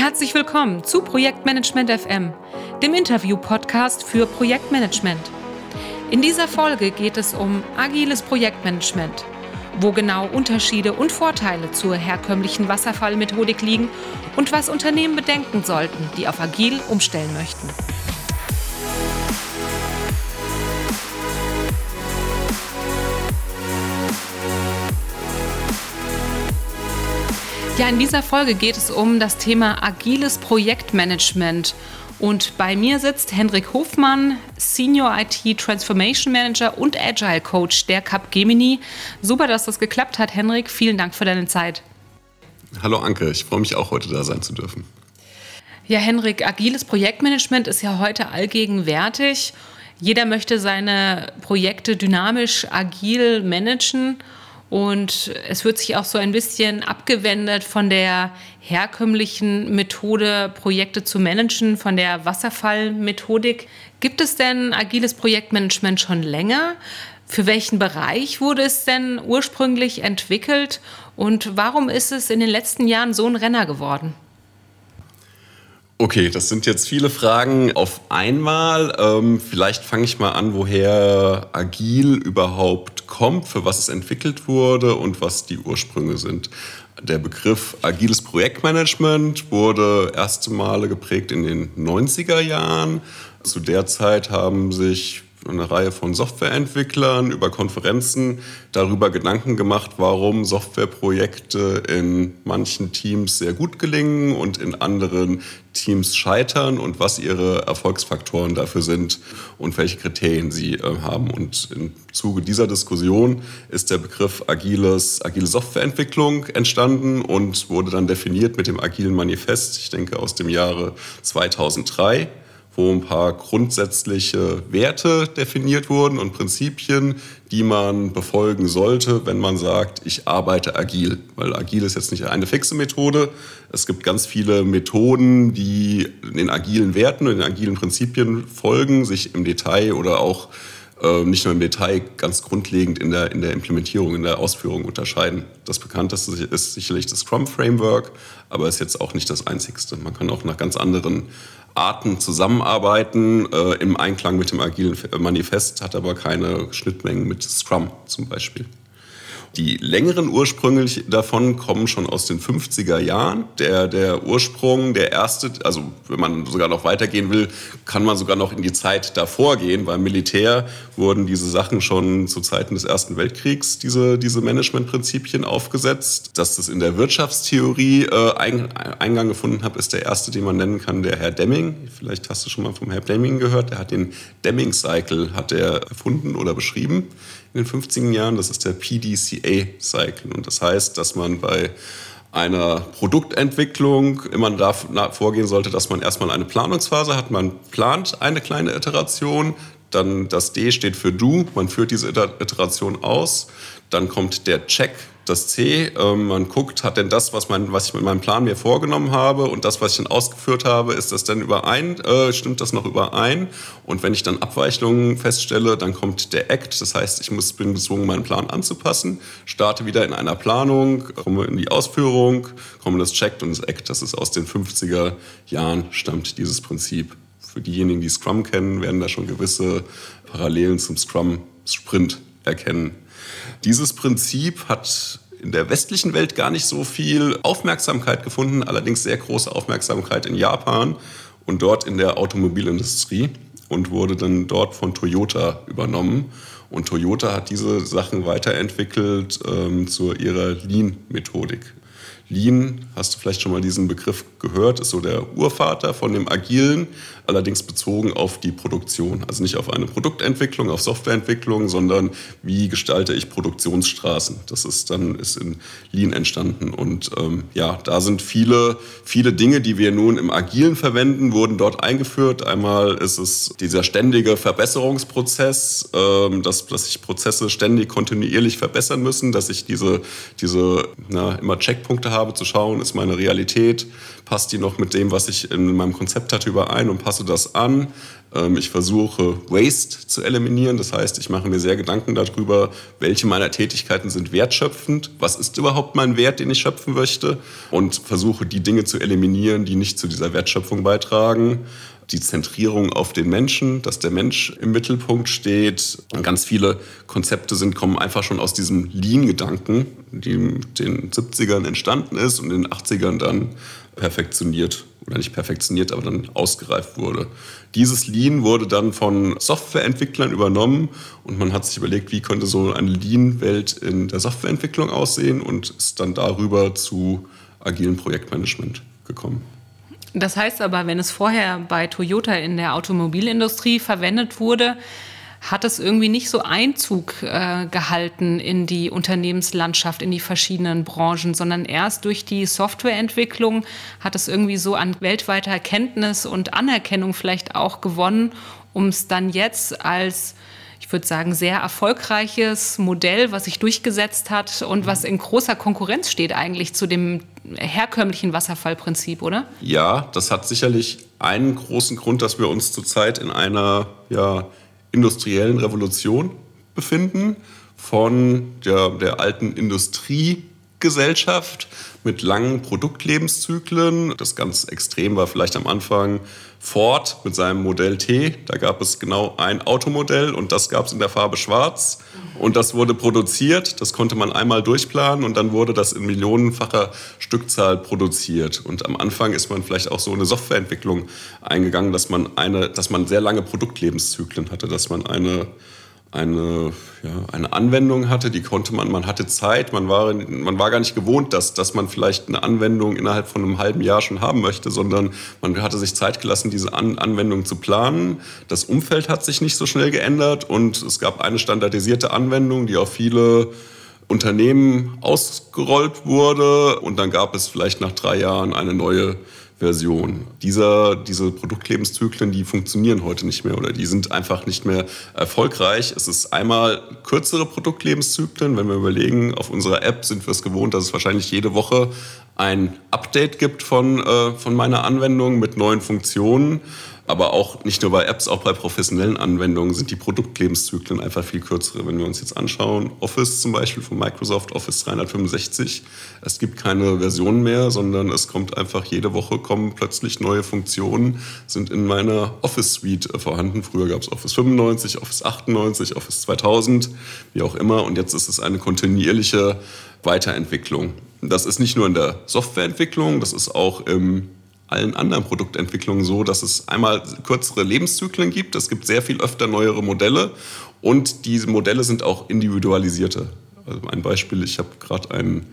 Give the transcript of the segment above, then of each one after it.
Herzlich willkommen zu Projektmanagement FM, dem Interview-Podcast für Projektmanagement. In dieser Folge geht es um agiles Projektmanagement, wo genau Unterschiede und Vorteile zur herkömmlichen Wasserfallmethodik liegen und was Unternehmen bedenken sollten, die auf agil umstellen möchten. Ja, in dieser Folge geht es um das Thema agiles Projektmanagement. Und bei mir sitzt Hendrik Hofmann, Senior IT Transformation Manager und Agile Coach der Capgemini. Super, dass das geklappt hat, Hendrik. Vielen Dank für deine Zeit. Hallo Anke, ich freue mich auch heute da sein zu dürfen. Ja, Henrik, agiles Projektmanagement ist ja heute allgegenwärtig. Jeder möchte seine Projekte dynamisch, agil managen. Und es wird sich auch so ein bisschen abgewendet von der herkömmlichen Methode, Projekte zu managen, von der Wasserfallmethodik. Gibt es denn agiles Projektmanagement schon länger? Für welchen Bereich wurde es denn ursprünglich entwickelt? Und warum ist es in den letzten Jahren so ein Renner geworden? Okay, das sind jetzt viele Fragen auf einmal. Ähm, vielleicht fange ich mal an, woher Agil überhaupt kommt, für was es entwickelt wurde und was die Ursprünge sind. Der Begriff agiles Projektmanagement wurde erste Male geprägt in den 90er Jahren. Zu der Zeit haben sich eine Reihe von Softwareentwicklern über Konferenzen darüber Gedanken gemacht, warum Softwareprojekte in manchen Teams sehr gut gelingen und in anderen Teams scheitern und was ihre Erfolgsfaktoren dafür sind und welche Kriterien sie äh, haben. Und im Zuge dieser Diskussion ist der Begriff agiles, agile Softwareentwicklung entstanden und wurde dann definiert mit dem agilen Manifest, ich denke aus dem Jahre 2003 wo ein paar grundsätzliche Werte definiert wurden und Prinzipien, die man befolgen sollte, wenn man sagt, ich arbeite agil. Weil agil ist jetzt nicht eine fixe Methode. Es gibt ganz viele Methoden, die den agilen Werten und den agilen Prinzipien folgen, sich im Detail oder auch nicht nur im Detail ganz grundlegend in der, in der Implementierung, in der Ausführung unterscheiden. Das bekannteste ist sicherlich das Scrum Framework, aber ist jetzt auch nicht das einzigste. Man kann auch nach ganz anderen Arten zusammenarbeiten äh, im Einklang mit dem agilen Manifest, hat aber keine Schnittmengen mit Scrum zum Beispiel. Die längeren Ursprünge davon kommen schon aus den 50er Jahren. Der, der Ursprung, der erste, also wenn man sogar noch weitergehen will, kann man sogar noch in die Zeit davor gehen. Beim Militär wurden diese Sachen schon zu Zeiten des Ersten Weltkriegs, diese, diese Managementprinzipien aufgesetzt. Dass das in der Wirtschaftstheorie äh, Eingang gefunden hat, ist der erste, den man nennen kann, der Herr Deming. Vielleicht hast du schon mal vom Herrn Deming gehört. Der hat den Deming-Cycle erfunden oder beschrieben in den 50er Jahren. Das ist der PDCA-Cycle. Und das heißt, dass man bei einer Produktentwicklung immer da vorgehen sollte, dass man erstmal eine Planungsphase hat. Man plant eine kleine Iteration, dann das D steht für Do, man führt diese Iteration aus, dann kommt der Check, das C. Äh, man guckt, hat denn das, was, mein, was ich mit meinem Plan mir vorgenommen habe und das, was ich dann ausgeführt habe, ist das denn überein? Äh, stimmt das noch überein? Und wenn ich dann Abweichungen feststelle, dann kommt der Act. Das heißt, ich muss, bin gezwungen, meinen Plan anzupassen, starte wieder in einer Planung, komme in die Ausführung, komme das Checkt und das Act. Das ist aus den 50er Jahren, stammt dieses Prinzip. Für diejenigen, die Scrum kennen, werden da schon gewisse Parallelen zum Scrum-Sprint erkennen. Dieses Prinzip hat in der westlichen Welt gar nicht so viel Aufmerksamkeit gefunden, allerdings sehr große Aufmerksamkeit in Japan und dort in der Automobilindustrie und wurde dann dort von Toyota übernommen. Und Toyota hat diese Sachen weiterentwickelt ähm, zu ihrer Lean-Methodik. Lean, hast du vielleicht schon mal diesen Begriff gehört, ist so der Urvater von dem Agilen, allerdings bezogen auf die Produktion. Also nicht auf eine Produktentwicklung, auf Softwareentwicklung, sondern wie gestalte ich Produktionsstraßen. Das ist dann ist in Lean entstanden. Und ähm, ja, da sind viele, viele Dinge, die wir nun im Agilen verwenden, wurden dort eingeführt. Einmal ist es dieser ständige Verbesserungsprozess, ähm, dass, dass sich Prozesse ständig kontinuierlich verbessern müssen, dass ich diese, diese na, immer Ansatzpunkte habe, zu schauen, ist meine Realität, passt die noch mit dem, was ich in meinem Konzept hatte, überein und passe das an. Ähm, ich versuche Waste zu eliminieren, das heißt, ich mache mir sehr Gedanken darüber, welche meiner Tätigkeiten sind wertschöpfend, was ist überhaupt mein Wert, den ich schöpfen möchte und versuche die Dinge zu eliminieren, die nicht zu dieser Wertschöpfung beitragen die Zentrierung auf den Menschen, dass der Mensch im Mittelpunkt steht. Ganz viele Konzepte sind, kommen einfach schon aus diesem Lean-Gedanken, die in den 70ern entstanden ist und in den 80ern dann perfektioniert oder nicht perfektioniert, aber dann ausgereift wurde. Dieses Lean wurde dann von Softwareentwicklern übernommen und man hat sich überlegt, wie könnte so eine Lean-Welt in der Softwareentwicklung aussehen und ist dann darüber zu agilen Projektmanagement gekommen. Das heißt aber, wenn es vorher bei Toyota in der Automobilindustrie verwendet wurde, hat es irgendwie nicht so Einzug äh, gehalten in die Unternehmenslandschaft, in die verschiedenen Branchen, sondern erst durch die Softwareentwicklung hat es irgendwie so an weltweiter Erkenntnis und Anerkennung vielleicht auch gewonnen, um es dann jetzt als ich würde sagen, sehr erfolgreiches Modell, was sich durchgesetzt hat und was in großer Konkurrenz steht eigentlich zu dem herkömmlichen Wasserfallprinzip, oder? Ja, das hat sicherlich einen großen Grund, dass wir uns zurzeit in einer ja, industriellen Revolution befinden. Von der, der alten Industriegesellschaft mit langen Produktlebenszyklen. Das ganz extrem war vielleicht am Anfang Ford mit seinem Modell T. Da gab es genau ein Automodell und das gab es in der Farbe Schwarz. Und das wurde produziert, das konnte man einmal durchplanen und dann wurde das in millionenfacher Stückzahl produziert. Und am Anfang ist man vielleicht auch so eine Softwareentwicklung eingegangen, dass man, eine, dass man sehr lange Produktlebenszyklen hatte, dass man eine eine, ja, eine Anwendung hatte, die konnte man, man hatte Zeit, man war, man war gar nicht gewohnt, dass, dass man vielleicht eine Anwendung innerhalb von einem halben Jahr schon haben möchte, sondern man hatte sich Zeit gelassen, diese An Anwendung zu planen. Das Umfeld hat sich nicht so schnell geändert und es gab eine standardisierte Anwendung, die auf viele Unternehmen ausgerollt wurde und dann gab es vielleicht nach drei Jahren eine neue Version. Dieser, diese Produktlebenszyklen, die funktionieren heute nicht mehr oder die sind einfach nicht mehr erfolgreich. Es ist einmal kürzere Produktlebenszyklen. Wenn wir überlegen, auf unserer App sind wir es gewohnt, dass es wahrscheinlich jede Woche ein Update gibt von, äh, von meiner Anwendung mit neuen Funktionen. Aber auch nicht nur bei Apps, auch bei professionellen Anwendungen sind die Produktlebenszyklen einfach viel kürzere. Wenn wir uns jetzt anschauen, Office zum Beispiel von Microsoft, Office 365, es gibt keine Version mehr, sondern es kommt einfach jede Woche kommen plötzlich neue Funktionen, sind in meiner Office Suite vorhanden. Früher gab es Office 95, Office 98, Office 2000, wie auch immer. Und jetzt ist es eine kontinuierliche Weiterentwicklung. Das ist nicht nur in der Softwareentwicklung, das ist auch im allen anderen Produktentwicklungen so, dass es einmal kürzere Lebenszyklen gibt. Es gibt sehr viel öfter neuere Modelle und diese Modelle sind auch individualisierte. Also ein Beispiel, ich habe gerade einen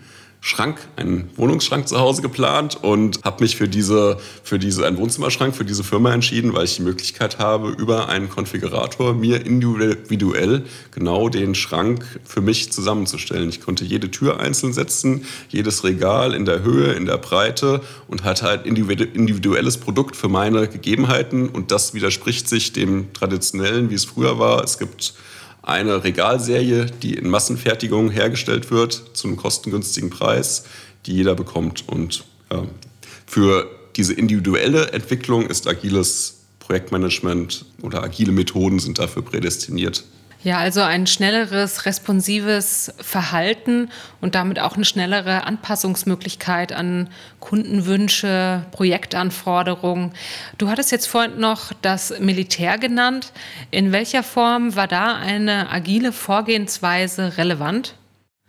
Schrank, einen Wohnungsschrank zu Hause geplant und habe mich für diese, für diese, einen Wohnzimmerschrank für diese Firma entschieden, weil ich die Möglichkeit habe, über einen Konfigurator mir individuell genau den Schrank für mich zusammenzustellen. Ich konnte jede Tür einzeln setzen, jedes Regal in der Höhe, in der Breite und hatte halt individuelles Produkt für meine Gegebenheiten und das widerspricht sich dem traditionellen, wie es früher war. Es gibt eine Regalserie, die in Massenfertigung hergestellt wird, zu einem kostengünstigen Preis, die jeder bekommt. Und ja, für diese individuelle Entwicklung ist agiles Projektmanagement oder agile Methoden sind dafür prädestiniert. Ja, also ein schnelleres, responsives Verhalten und damit auch eine schnellere Anpassungsmöglichkeit an Kundenwünsche, Projektanforderungen. Du hattest jetzt vorhin noch das Militär genannt. In welcher Form war da eine agile Vorgehensweise relevant?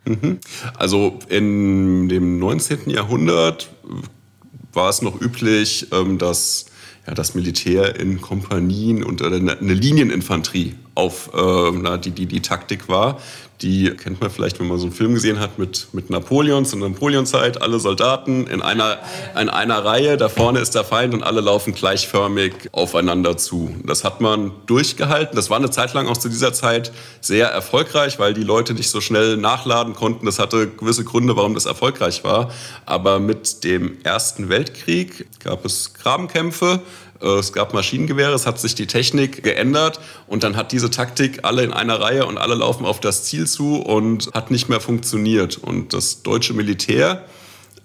Mhm. Also in dem 19. Jahrhundert war es noch üblich, ähm, dass ja, das Militär in Kompanien und eine Linieninfanterie auf äh, na, die, die, die Taktik war. Die kennt man vielleicht, wenn man so einen Film gesehen hat mit, mit Napoleons und Napoleonzeit. Alle Soldaten in einer, in einer Reihe, da vorne ist der Feind und alle laufen gleichförmig aufeinander zu. Das hat man durchgehalten. Das war eine Zeit lang auch zu dieser Zeit sehr erfolgreich, weil die Leute nicht so schnell nachladen konnten. Das hatte gewisse Gründe, warum das erfolgreich war. Aber mit dem Ersten Weltkrieg gab es Grabenkämpfe es gab Maschinengewehre, es hat sich die Technik geändert und dann hat diese Taktik alle in einer Reihe und alle laufen auf das Ziel zu und hat nicht mehr funktioniert. Und das deutsche Militär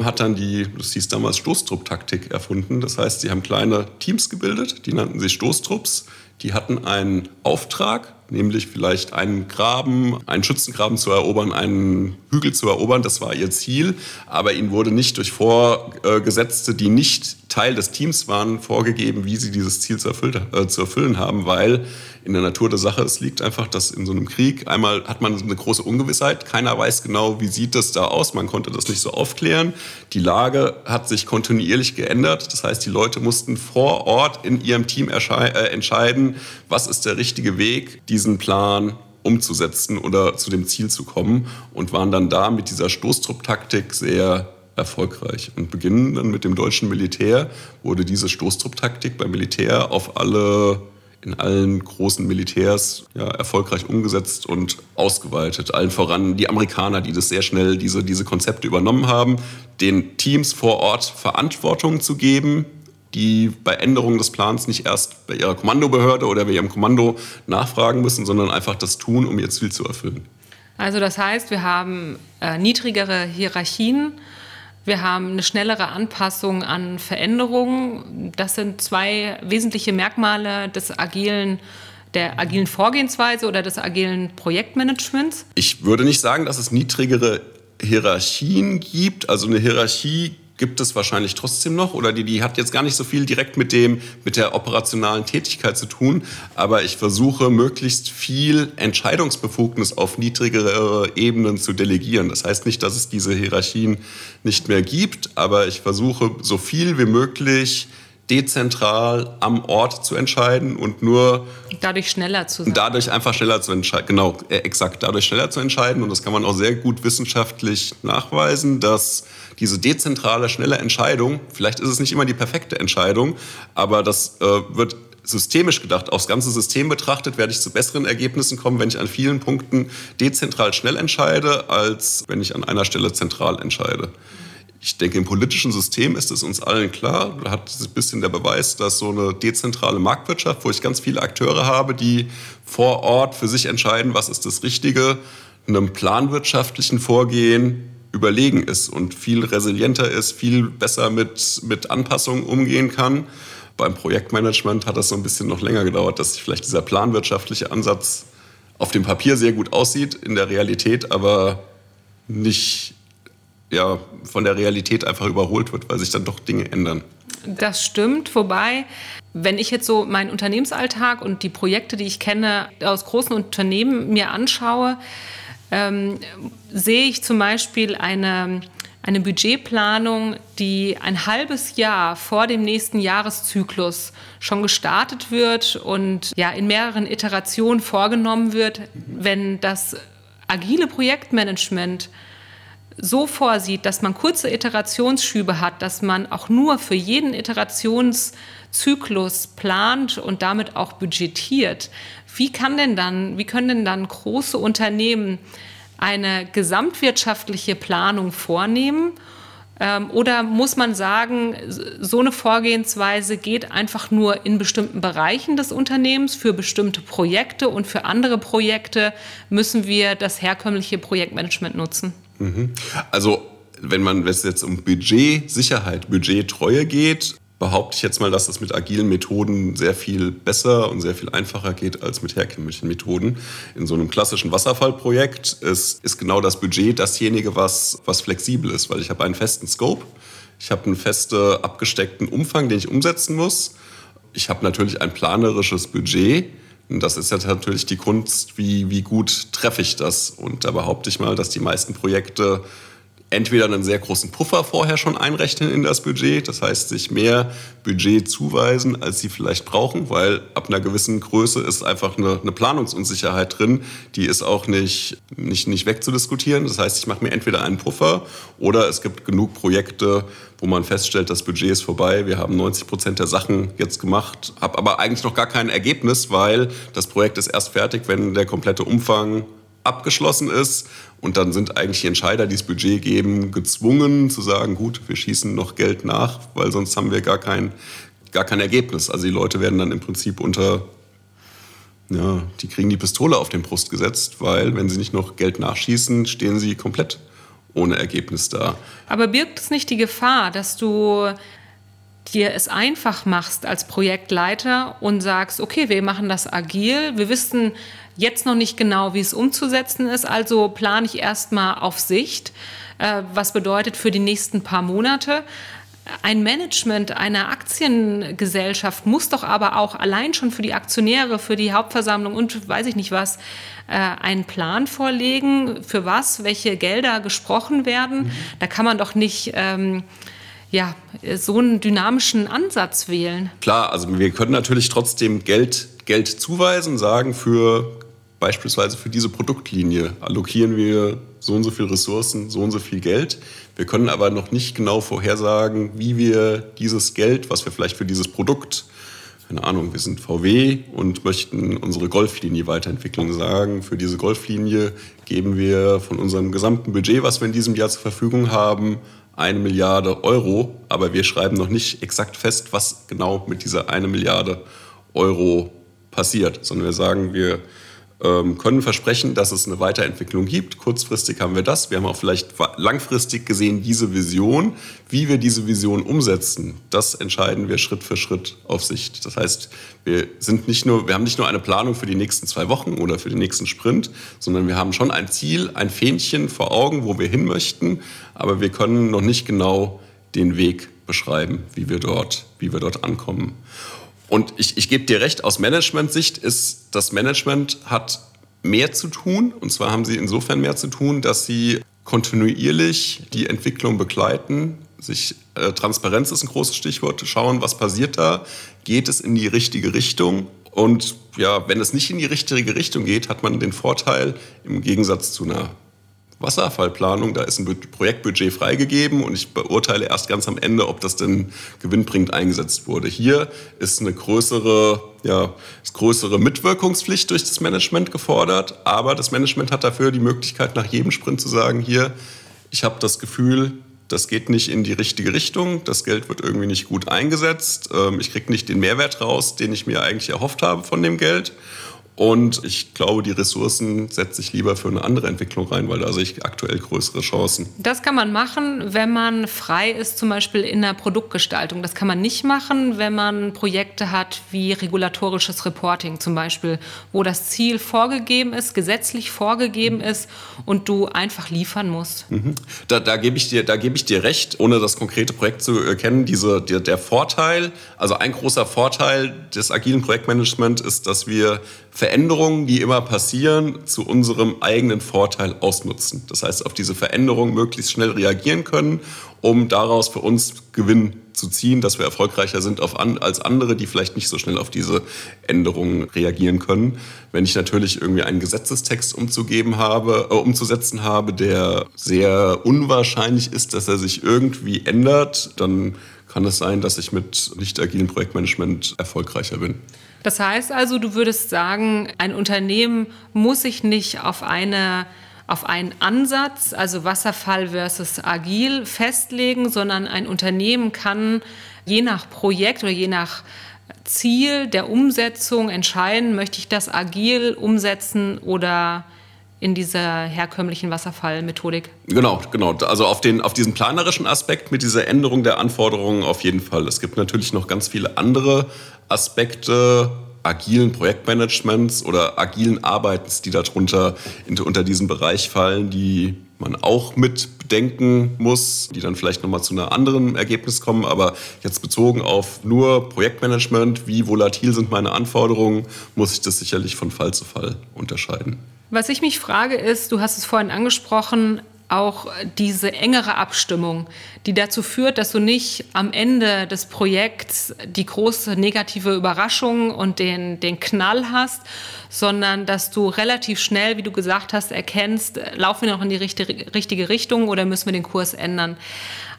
hat dann die, das hieß damals Stoßtrupp-Taktik erfunden. Das heißt, sie haben kleine Teams gebildet, die nannten sich Stoßtrupps. Die hatten einen Auftrag, nämlich vielleicht einen Graben, einen Schützengraben zu erobern, einen Hügel zu erobern. Das war ihr Ziel. Aber ihnen wurde nicht durch Vorgesetzte, die nicht Teil des Teams waren, vorgegeben, wie sie dieses Ziel zu, erfüllen, äh, zu erfüllen haben, weil in der Natur der Sache es liegt einfach, dass in so einem Krieg einmal hat man eine große Ungewissheit. Keiner weiß genau, wie sieht das da aus. Man konnte das nicht so aufklären. Die Lage hat sich kontinuierlich geändert. Das heißt, die Leute mussten vor Ort in ihrem Team äh, entscheiden, was ist der richtige Weg, diesen Plan umzusetzen oder zu dem Ziel zu kommen und waren dann da mit dieser Stoßtrupp-Taktik sehr erfolgreich. Und beginnen dann mit dem deutschen Militär wurde diese Stoßtrupp-Taktik beim Militär auf alle in allen großen Militärs ja, erfolgreich umgesetzt und ausgeweitet. Allen voran die Amerikaner, die das sehr schnell, diese, diese Konzepte übernommen haben, den Teams vor Ort Verantwortung zu geben, die bei Änderungen des Plans nicht erst bei ihrer Kommandobehörde oder bei ihrem Kommando nachfragen müssen, sondern einfach das tun, um ihr Ziel zu erfüllen. Also das heißt, wir haben äh, niedrigere Hierarchien, wir haben eine schnellere Anpassung an Veränderungen. Das sind zwei wesentliche Merkmale des agilen der agilen Vorgehensweise oder des agilen Projektmanagements? Ich würde nicht sagen, dass es niedrigere Hierarchien gibt. Also eine Hierarchie gibt es wahrscheinlich trotzdem noch oder die, die hat jetzt gar nicht so viel direkt mit dem mit der operationalen Tätigkeit zu tun, aber ich versuche möglichst viel Entscheidungsbefugnis auf niedrigere Ebenen zu delegieren. Das heißt nicht, dass es diese Hierarchien nicht mehr gibt, aber ich versuche so viel wie möglich dezentral am Ort zu entscheiden und nur dadurch schneller zu sein. Dadurch einfach schneller zu entscheiden. Genau, äh, exakt, dadurch schneller zu entscheiden. Und das kann man auch sehr gut wissenschaftlich nachweisen, dass diese dezentrale, schnelle Entscheidung, vielleicht ist es nicht immer die perfekte Entscheidung, aber das äh, wird systemisch gedacht, aufs ganze System betrachtet, werde ich zu besseren Ergebnissen kommen, wenn ich an vielen Punkten dezentral schnell entscheide, als wenn ich an einer Stelle zentral entscheide. Ich denke, im politischen System ist es uns allen klar, da hat ein bisschen der Beweis, dass so eine dezentrale Marktwirtschaft, wo ich ganz viele Akteure habe, die vor Ort für sich entscheiden, was ist das Richtige, einem planwirtschaftlichen Vorgehen überlegen ist und viel resilienter ist, viel besser mit, mit Anpassungen umgehen kann. Beim Projektmanagement hat das so ein bisschen noch länger gedauert, dass vielleicht dieser planwirtschaftliche Ansatz auf dem Papier sehr gut aussieht, in der Realität aber nicht ja, von der Realität einfach überholt wird, weil sich dann doch Dinge ändern. Das stimmt, wobei, wenn ich jetzt so meinen Unternehmensalltag und die Projekte, die ich kenne, aus großen Unternehmen mir anschaue, ähm, sehe ich zum Beispiel eine, eine Budgetplanung, die ein halbes Jahr vor dem nächsten Jahreszyklus schon gestartet wird und ja in mehreren Iterationen vorgenommen wird, wenn das agile Projektmanagement so vorsieht, dass man kurze Iterationsschübe hat, dass man auch nur für jeden Iterationszyklus plant und damit auch budgetiert. Wie kann denn dann, wie können denn dann große Unternehmen eine gesamtwirtschaftliche Planung vornehmen? Ähm, oder muss man sagen, so eine Vorgehensweise geht einfach nur in bestimmten Bereichen des Unternehmens für bestimmte Projekte und für andere Projekte müssen wir das herkömmliche Projektmanagement nutzen? Mhm. Also wenn man es jetzt um Budgetsicherheit, Budgettreue geht, behaupte ich jetzt mal, dass es mit agilen Methoden sehr viel besser und sehr viel einfacher geht als mit herkömmlichen Methoden. In so einem klassischen Wasserfallprojekt ist, ist genau das Budget dasjenige, was, was flexibel ist, weil ich habe einen festen Scope, ich habe einen festen abgesteckten Umfang, den ich umsetzen muss. Ich habe natürlich ein planerisches Budget, das ist jetzt natürlich die Kunst, wie, wie gut treffe ich das. Und da behaupte ich mal, dass die meisten Projekte entweder einen sehr großen Puffer vorher schon einrechnen in das Budget, das heißt sich mehr Budget zuweisen, als sie vielleicht brauchen, weil ab einer gewissen Größe ist einfach eine, eine Planungsunsicherheit drin, die ist auch nicht, nicht, nicht wegzudiskutieren. Das heißt, ich mache mir entweder einen Puffer oder es gibt genug Projekte, wo man feststellt, das Budget ist vorbei, wir haben 90 Prozent der Sachen jetzt gemacht, habe aber eigentlich noch gar kein Ergebnis, weil das Projekt ist erst fertig, wenn der komplette Umfang abgeschlossen ist. Und dann sind eigentlich die Entscheider, die das Budget geben, gezwungen zu sagen, gut, wir schießen noch Geld nach, weil sonst haben wir gar kein, gar kein Ergebnis. Also die Leute werden dann im Prinzip unter, ja, die kriegen die Pistole auf den Brust gesetzt, weil wenn sie nicht noch Geld nachschießen, stehen sie komplett ohne Ergebnis da. Aber birgt es nicht die Gefahr, dass du dir es einfach machst als Projektleiter und sagst, okay, wir machen das agil, wir wissen jetzt noch nicht genau, wie es umzusetzen ist, also plane ich erstmal auf Sicht, äh, was bedeutet für die nächsten paar Monate. Ein Management einer Aktiengesellschaft muss doch aber auch allein schon für die Aktionäre, für die Hauptversammlung und weiß ich nicht was, äh, einen Plan vorlegen, für was, welche Gelder gesprochen werden. Mhm. Da kann man doch nicht ähm, ja, so einen dynamischen Ansatz wählen. Klar, also wir können natürlich trotzdem Geld, Geld zuweisen, sagen, für beispielsweise für diese Produktlinie allokieren wir so und so viel Ressourcen, so und so viel Geld. Wir können aber noch nicht genau vorhersagen, wie wir dieses Geld, was wir vielleicht für dieses Produkt, keine Ahnung, wir sind VW und möchten unsere Golflinie weiterentwickeln, sagen, für diese Golflinie geben wir von unserem gesamten Budget, was wir in diesem Jahr zur Verfügung haben, eine Milliarde Euro, aber wir schreiben noch nicht exakt fest, was genau mit dieser eine Milliarde Euro passiert, sondern wir sagen, wir können versprechen, dass es eine Weiterentwicklung gibt. Kurzfristig haben wir das. Wir haben auch vielleicht langfristig gesehen diese Vision. Wie wir diese Vision umsetzen, das entscheiden wir Schritt für Schritt auf Sicht. Das heißt, wir sind nicht nur, wir haben nicht nur eine Planung für die nächsten zwei Wochen oder für den nächsten Sprint, sondern wir haben schon ein Ziel, ein Fähnchen vor Augen, wo wir hin möchten. Aber wir können noch nicht genau den Weg beschreiben, wie wir dort, wie wir dort ankommen. Und ich, ich gebe dir recht, aus Management-Sicht ist das Management hat mehr zu tun. Und zwar haben sie insofern mehr zu tun, dass sie kontinuierlich die Entwicklung begleiten. Sich, äh, Transparenz ist ein großes Stichwort. Schauen, was passiert da? Geht es in die richtige Richtung? Und ja, wenn es nicht in die richtige Richtung geht, hat man den Vorteil im Gegensatz zu einer Wasserfallplanung, da ist ein Projektbudget freigegeben und ich beurteile erst ganz am Ende, ob das denn gewinnbringend eingesetzt wurde. Hier ist eine größere, ja, größere Mitwirkungspflicht durch das Management gefordert, aber das Management hat dafür die Möglichkeit, nach jedem Sprint zu sagen, hier, ich habe das Gefühl, das geht nicht in die richtige Richtung, das Geld wird irgendwie nicht gut eingesetzt, ähm, ich kriege nicht den Mehrwert raus, den ich mir eigentlich erhofft habe von dem Geld. Und ich glaube, die Ressourcen setze ich lieber für eine andere Entwicklung rein, weil da sehe ich aktuell größere Chancen. Das kann man machen, wenn man frei ist, zum Beispiel in der Produktgestaltung. Das kann man nicht machen, wenn man Projekte hat wie regulatorisches Reporting zum Beispiel, wo das Ziel vorgegeben ist, gesetzlich vorgegeben ist und du einfach liefern musst. Mhm. Da, da gebe ich, dir, geb ich dir recht, ohne das konkrete Projekt zu erkennen. Diese, der, der Vorteil, also ein großer Vorteil des agilen Projektmanagements ist, dass wir Veränderungen, die immer passieren, zu unserem eigenen Vorteil ausnutzen. Das heißt, auf diese Veränderungen möglichst schnell reagieren können, um daraus für uns Gewinn zu ziehen, dass wir erfolgreicher sind an, als andere, die vielleicht nicht so schnell auf diese Änderungen reagieren können. Wenn ich natürlich irgendwie einen Gesetzestext umzugeben habe, äh, umzusetzen habe, der sehr unwahrscheinlich ist, dass er sich irgendwie ändert, dann kann es sein, dass ich mit nicht agilen Projektmanagement erfolgreicher bin. Das heißt also, du würdest sagen, ein Unternehmen muss sich nicht auf eine auf einen Ansatz, also Wasserfall versus agil, festlegen, sondern ein Unternehmen kann je nach Projekt oder je nach Ziel der Umsetzung entscheiden, möchte ich das agil umsetzen oder in dieser herkömmlichen Wasserfallmethodik. Genau, genau. Also auf, den, auf diesen planerischen Aspekt mit dieser Änderung der Anforderungen auf jeden Fall. Es gibt natürlich noch ganz viele andere Aspekte agilen Projektmanagements oder agilen Arbeitens, die darunter unter diesen Bereich fallen, die man auch mit bedenken muss, die dann vielleicht nochmal zu einem anderen Ergebnis kommen. Aber jetzt bezogen auf nur Projektmanagement, wie volatil sind meine Anforderungen, muss ich das sicherlich von Fall zu Fall unterscheiden. Was ich mich frage ist, du hast es vorhin angesprochen, auch diese engere Abstimmung, die dazu führt, dass du nicht am Ende des Projekts die große negative Überraschung und den, den Knall hast, sondern dass du relativ schnell, wie du gesagt hast, erkennst, laufen wir noch in die richtige, richtige Richtung oder müssen wir den Kurs ändern.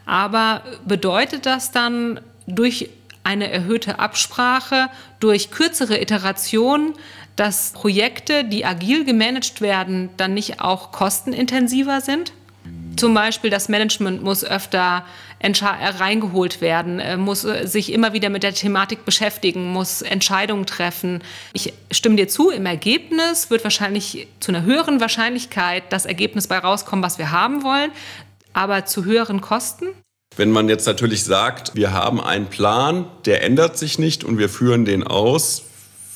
Aber bedeutet das dann durch eine erhöhte Absprache, durch kürzere Iterationen, dass Projekte, die agil gemanagt werden, dann nicht auch kostenintensiver sind? Zum Beispiel das Management muss öfter reingeholt werden, äh, muss äh, sich immer wieder mit der Thematik beschäftigen, muss Entscheidungen treffen. Ich stimme dir zu, im Ergebnis wird wahrscheinlich zu einer höheren Wahrscheinlichkeit das Ergebnis bei rauskommen, was wir haben wollen. aber zu höheren Kosten? Wenn man jetzt natürlich sagt, wir haben einen Plan, der ändert sich nicht und wir führen den aus,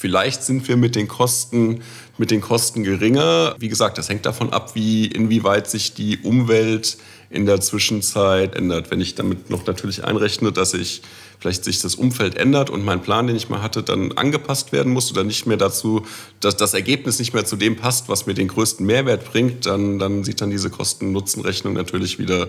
vielleicht sind wir mit den Kosten, mit den Kosten geringer. Wie gesagt, das hängt davon ab, wie, inwieweit sich die Umwelt in der Zwischenzeit ändert. Wenn ich damit noch natürlich einrechne, dass ich vielleicht sich das Umfeld ändert und mein Plan, den ich mal hatte, dann angepasst werden muss oder nicht mehr dazu, dass das Ergebnis nicht mehr zu dem passt, was mir den größten Mehrwert bringt, dann, dann sieht dann diese Kosten-Nutzen-Rechnung natürlich wieder,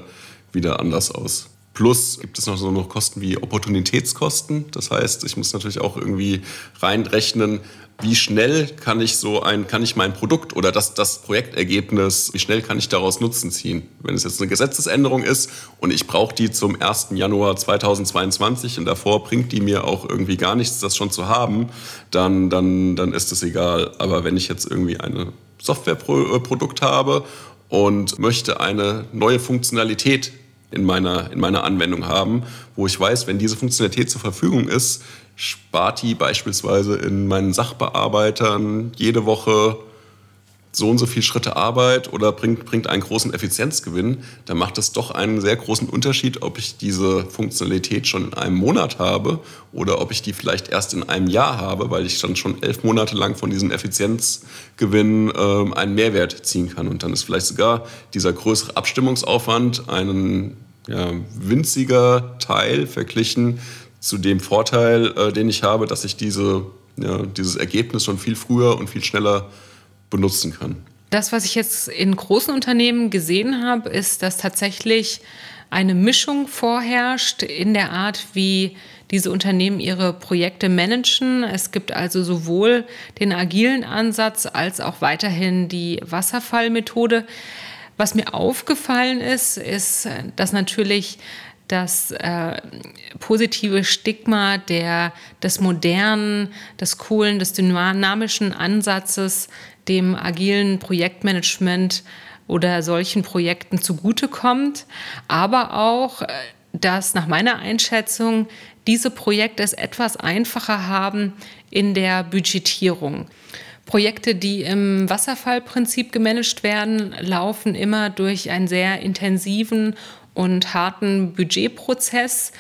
wieder anders aus. Plus gibt es noch so noch Kosten wie Opportunitätskosten. Das heißt, ich muss natürlich auch irgendwie reinrechnen, wie schnell kann ich so ein, kann ich mein Produkt oder das, das Projektergebnis, wie schnell kann ich daraus Nutzen ziehen? Wenn es jetzt eine Gesetzesänderung ist und ich brauche die zum 1. Januar 2022 und davor bringt die mir auch irgendwie gar nichts, das schon zu haben, dann, dann, dann ist es egal. Aber wenn ich jetzt irgendwie ein Softwareprodukt habe und möchte eine neue Funktionalität in meiner, in meiner Anwendung haben, wo ich weiß, wenn diese Funktionalität zur Verfügung ist, spart die beispielsweise in meinen Sachbearbeitern jede Woche so und so viele Schritte Arbeit oder bringt, bringt einen großen Effizienzgewinn, dann macht es doch einen sehr großen Unterschied, ob ich diese Funktionalität schon in einem Monat habe oder ob ich die vielleicht erst in einem Jahr habe, weil ich dann schon elf Monate lang von diesem Effizienzgewinn äh, einen Mehrwert ziehen kann. Und dann ist vielleicht sogar dieser größere Abstimmungsaufwand ein ja, winziger Teil verglichen zu dem Vorteil, äh, den ich habe, dass ich diese, ja, dieses Ergebnis schon viel früher und viel schneller benutzen kann. Das, was ich jetzt in großen Unternehmen gesehen habe, ist, dass tatsächlich eine Mischung vorherrscht in der Art, wie diese Unternehmen ihre Projekte managen. Es gibt also sowohl den agilen Ansatz als auch weiterhin die Wasserfallmethode. Was mir aufgefallen ist, ist, dass natürlich das äh, positive Stigma der, des modernen, des coolen, des dynamischen Ansatzes dem agilen Projektmanagement oder solchen Projekten zugutekommt, aber auch, äh, dass nach meiner Einschätzung diese Projekte es etwas einfacher haben in der Budgetierung. Projekte, die im Wasserfallprinzip gemanagt werden, laufen immer durch einen sehr intensiven und harten Budgetprozess.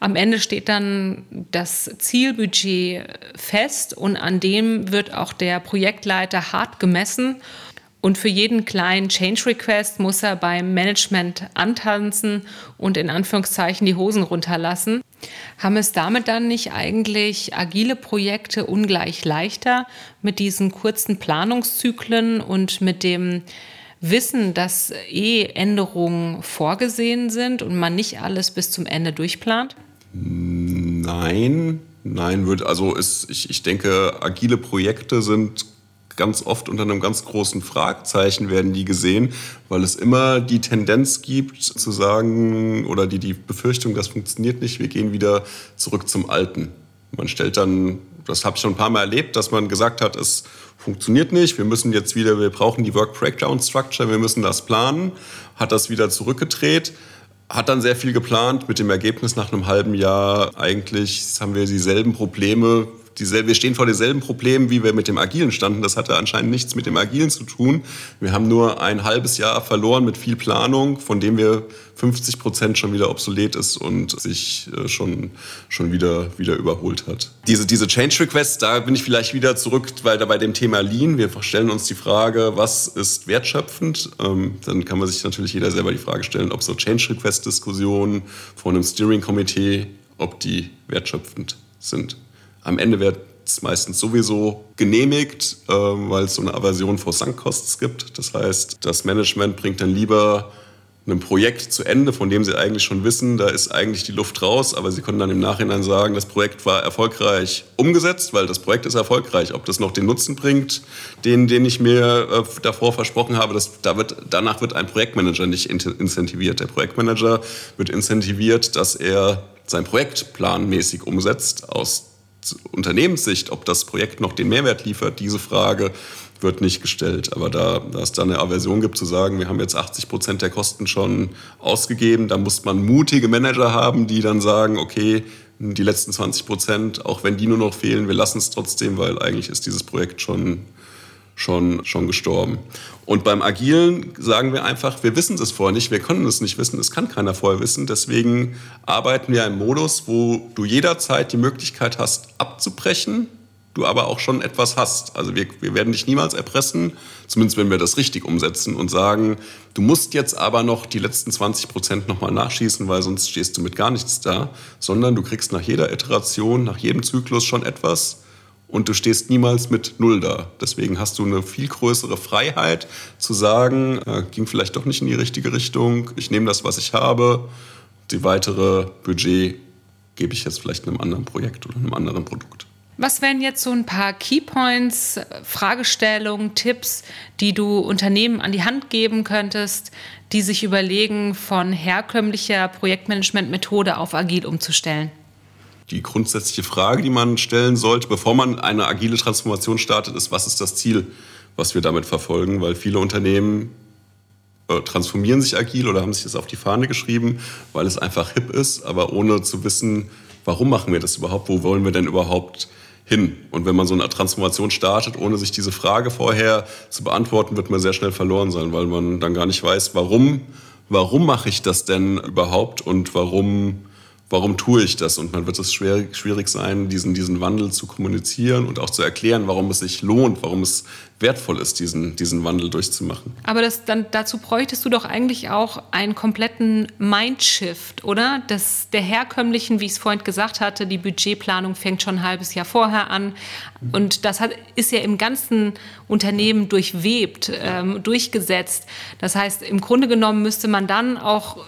Am Ende steht dann das Zielbudget fest und an dem wird auch der Projektleiter hart gemessen. Und für jeden kleinen Change Request muss er beim Management antanzen und in Anführungszeichen die Hosen runterlassen. Haben es damit dann nicht eigentlich agile Projekte ungleich leichter mit diesen kurzen Planungszyklen und mit dem wissen, dass eh Änderungen vorgesehen sind und man nicht alles bis zum Ende durchplant? Nein, nein, würde, also ist, ich, ich denke, agile Projekte sind ganz oft unter einem ganz großen Fragezeichen werden die gesehen, weil es immer die Tendenz gibt zu sagen oder die, die Befürchtung, das funktioniert nicht, wir gehen wieder zurück zum Alten. Man stellt dann, das habe ich schon ein paar Mal erlebt, dass man gesagt hat, es funktioniert nicht, wir müssen jetzt wieder, wir brauchen die Work Breakdown Structure, wir müssen das planen, hat das wieder zurückgedreht, hat dann sehr viel geplant, mit dem Ergebnis nach einem halben Jahr. Eigentlich haben wir dieselben Probleme dieselbe, wir stehen vor denselben Problemen, wie wir mit dem Agilen standen. Das hatte anscheinend nichts mit dem Agilen zu tun. Wir haben nur ein halbes Jahr verloren mit viel Planung, von dem wir 50 Prozent schon wieder obsolet ist und sich äh, schon, schon wieder, wieder überholt hat. Diese, diese Change Requests, da bin ich vielleicht wieder zurück, weil da bei dem Thema Lean, wir stellen uns die Frage, was ist wertschöpfend? Ähm, dann kann man sich natürlich jeder selber die Frage stellen, ob so Change Request Diskussionen vor einem Steering Committee, ob die wertschöpfend sind. Am Ende wird es meistens sowieso genehmigt, äh, weil es so eine Aversion vor Sankkosts gibt. Das heißt, das Management bringt dann lieber ein Projekt zu Ende, von dem sie eigentlich schon wissen, da ist eigentlich die Luft raus, aber sie können dann im Nachhinein sagen, das Projekt war erfolgreich umgesetzt, weil das Projekt ist erfolgreich. Ob das noch den Nutzen bringt, den, den ich mir äh, davor versprochen habe, das, da wird, danach wird ein Projektmanager nicht incentiviert. Der Projektmanager wird incentiviert, dass er sein Projekt planmäßig umsetzt aus Unternehmenssicht, ob das Projekt noch den Mehrwert liefert, diese Frage wird nicht gestellt. Aber da, da es da eine Aversion gibt, zu sagen, wir haben jetzt 80 Prozent der Kosten schon ausgegeben, da muss man mutige Manager haben, die dann sagen, okay, die letzten 20 Prozent, auch wenn die nur noch fehlen, wir lassen es trotzdem, weil eigentlich ist dieses Projekt schon, schon, schon gestorben. Und beim Agilen sagen wir einfach, wir wissen es vorher nicht, wir können es nicht wissen, es kann keiner vorher wissen. Deswegen arbeiten wir im Modus, wo du jederzeit die Möglichkeit hast, abzubrechen, du aber auch schon etwas hast. Also wir, wir werden dich niemals erpressen, zumindest wenn wir das richtig umsetzen und sagen, du musst jetzt aber noch die letzten 20 Prozent nochmal nachschießen, weil sonst stehst du mit gar nichts da, sondern du kriegst nach jeder Iteration, nach jedem Zyklus schon etwas und du stehst niemals mit Null da. Deswegen hast du eine viel größere Freiheit zu sagen, äh, ging vielleicht doch nicht in die richtige Richtung, ich nehme das, was ich habe, die weitere Budget gebe ich jetzt vielleicht einem anderen Projekt oder einem anderen Produkt. Was wären jetzt so ein paar Keypoints, Fragestellungen, Tipps, die du Unternehmen an die Hand geben könntest, die sich überlegen, von herkömmlicher Projektmanagementmethode auf agil umzustellen? Die grundsätzliche Frage, die man stellen sollte, bevor man eine agile Transformation startet, ist, was ist das Ziel, was wir damit verfolgen? Weil viele Unternehmen äh, transformieren sich agil oder haben sich das auf die Fahne geschrieben, weil es einfach hip ist, aber ohne zu wissen, warum machen wir das überhaupt, wo wollen wir denn überhaupt hin. Und wenn man so eine Transformation startet, ohne sich diese Frage vorher zu beantworten, wird man sehr schnell verloren sein, weil man dann gar nicht weiß, warum, warum mache ich das denn überhaupt und warum warum tue ich das? Und dann wird es schwer, schwierig sein, diesen, diesen Wandel zu kommunizieren und auch zu erklären, warum es sich lohnt, warum es wertvoll ist, diesen, diesen Wandel durchzumachen. Aber das, dann, dazu bräuchtest du doch eigentlich auch einen kompletten Mindshift, oder? Das, der herkömmlichen, wie ich es vorhin gesagt hatte, die Budgetplanung fängt schon ein halbes Jahr vorher an. Und das hat, ist ja im ganzen Unternehmen durchwebt, ähm, durchgesetzt. Das heißt, im Grunde genommen müsste man dann auch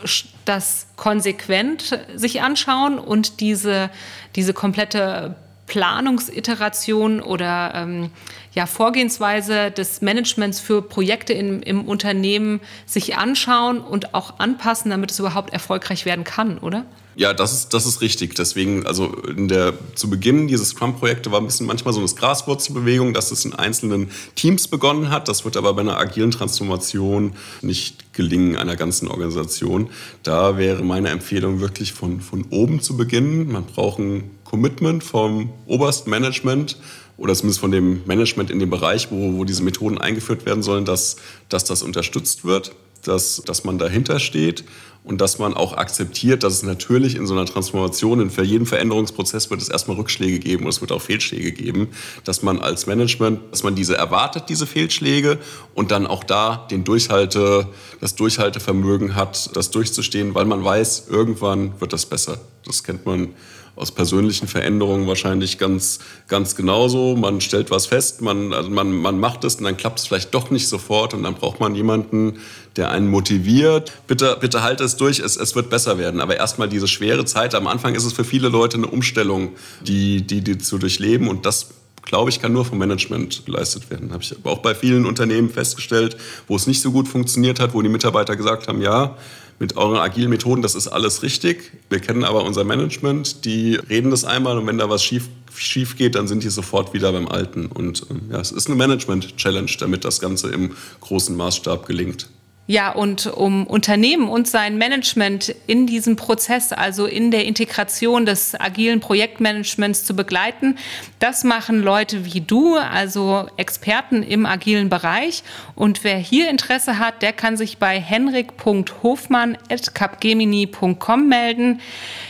das konsequent sich anschauen und diese, diese komplette Planungsiteration oder ähm, ja, Vorgehensweise des Managements für Projekte in, im Unternehmen sich anschauen und auch anpassen, damit es überhaupt erfolgreich werden kann, oder? Ja, das ist, das ist richtig. Deswegen, also der, zu Beginn dieses Scrum-Projekte war ein bisschen manchmal so eine Graswurzelbewegung, dass es in einzelnen Teams begonnen hat. Das wird aber bei einer agilen Transformation nicht gelingen, einer ganzen Organisation. Da wäre meine Empfehlung wirklich von, von oben zu beginnen. Man braucht ein Commitment vom obersten Management oder zumindest von dem Management in dem Bereich, wo, wo diese Methoden eingeführt werden sollen, dass, dass das unterstützt wird, dass, dass man dahinter steht und dass man auch akzeptiert, dass es natürlich in so einer Transformation, für jeden Veränderungsprozess wird es erstmal Rückschläge geben und es wird auch Fehlschläge geben, dass man als Management, dass man diese erwartet, diese Fehlschläge und dann auch da den Durchhalte, das Durchhaltevermögen hat, das durchzustehen, weil man weiß, irgendwann wird das besser. Das kennt man aus persönlichen Veränderungen wahrscheinlich ganz, ganz genauso. Man stellt was fest, man, also man, man macht es und dann klappt es vielleicht doch nicht sofort und dann braucht man jemanden, der einen motiviert. Bitte, bitte halte es durch, es, es wird besser werden. Aber erstmal diese schwere Zeit. Am Anfang ist es für viele Leute eine Umstellung, die, die, die zu durchleben und das glaube ich, kann nur vom Management geleistet werden. Habe ich auch bei vielen Unternehmen festgestellt, wo es nicht so gut funktioniert hat, wo die Mitarbeiter gesagt haben, ja, mit euren agilen Methoden, das ist alles richtig. Wir kennen aber unser Management, die reden das einmal und wenn da was schief, schief geht, dann sind die sofort wieder beim Alten. Und ähm, ja, es ist eine Management-Challenge, damit das Ganze im großen Maßstab gelingt. Ja, und um Unternehmen und sein Management in diesem Prozess, also in der Integration des agilen Projektmanagements zu begleiten, das machen Leute wie du, also Experten im agilen Bereich. Und wer hier Interesse hat, der kann sich bei henrik.hofmann.capgemini.com melden.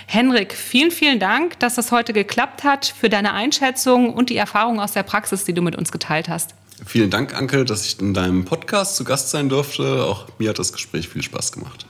Henrik, vielen, vielen Dank, dass das heute geklappt hat, für deine Einschätzung und die Erfahrung aus der Praxis, die du mit uns geteilt hast. Vielen Dank, Anke, dass ich in deinem Podcast zu Gast sein durfte. Auch mir hat das Gespräch viel Spaß gemacht.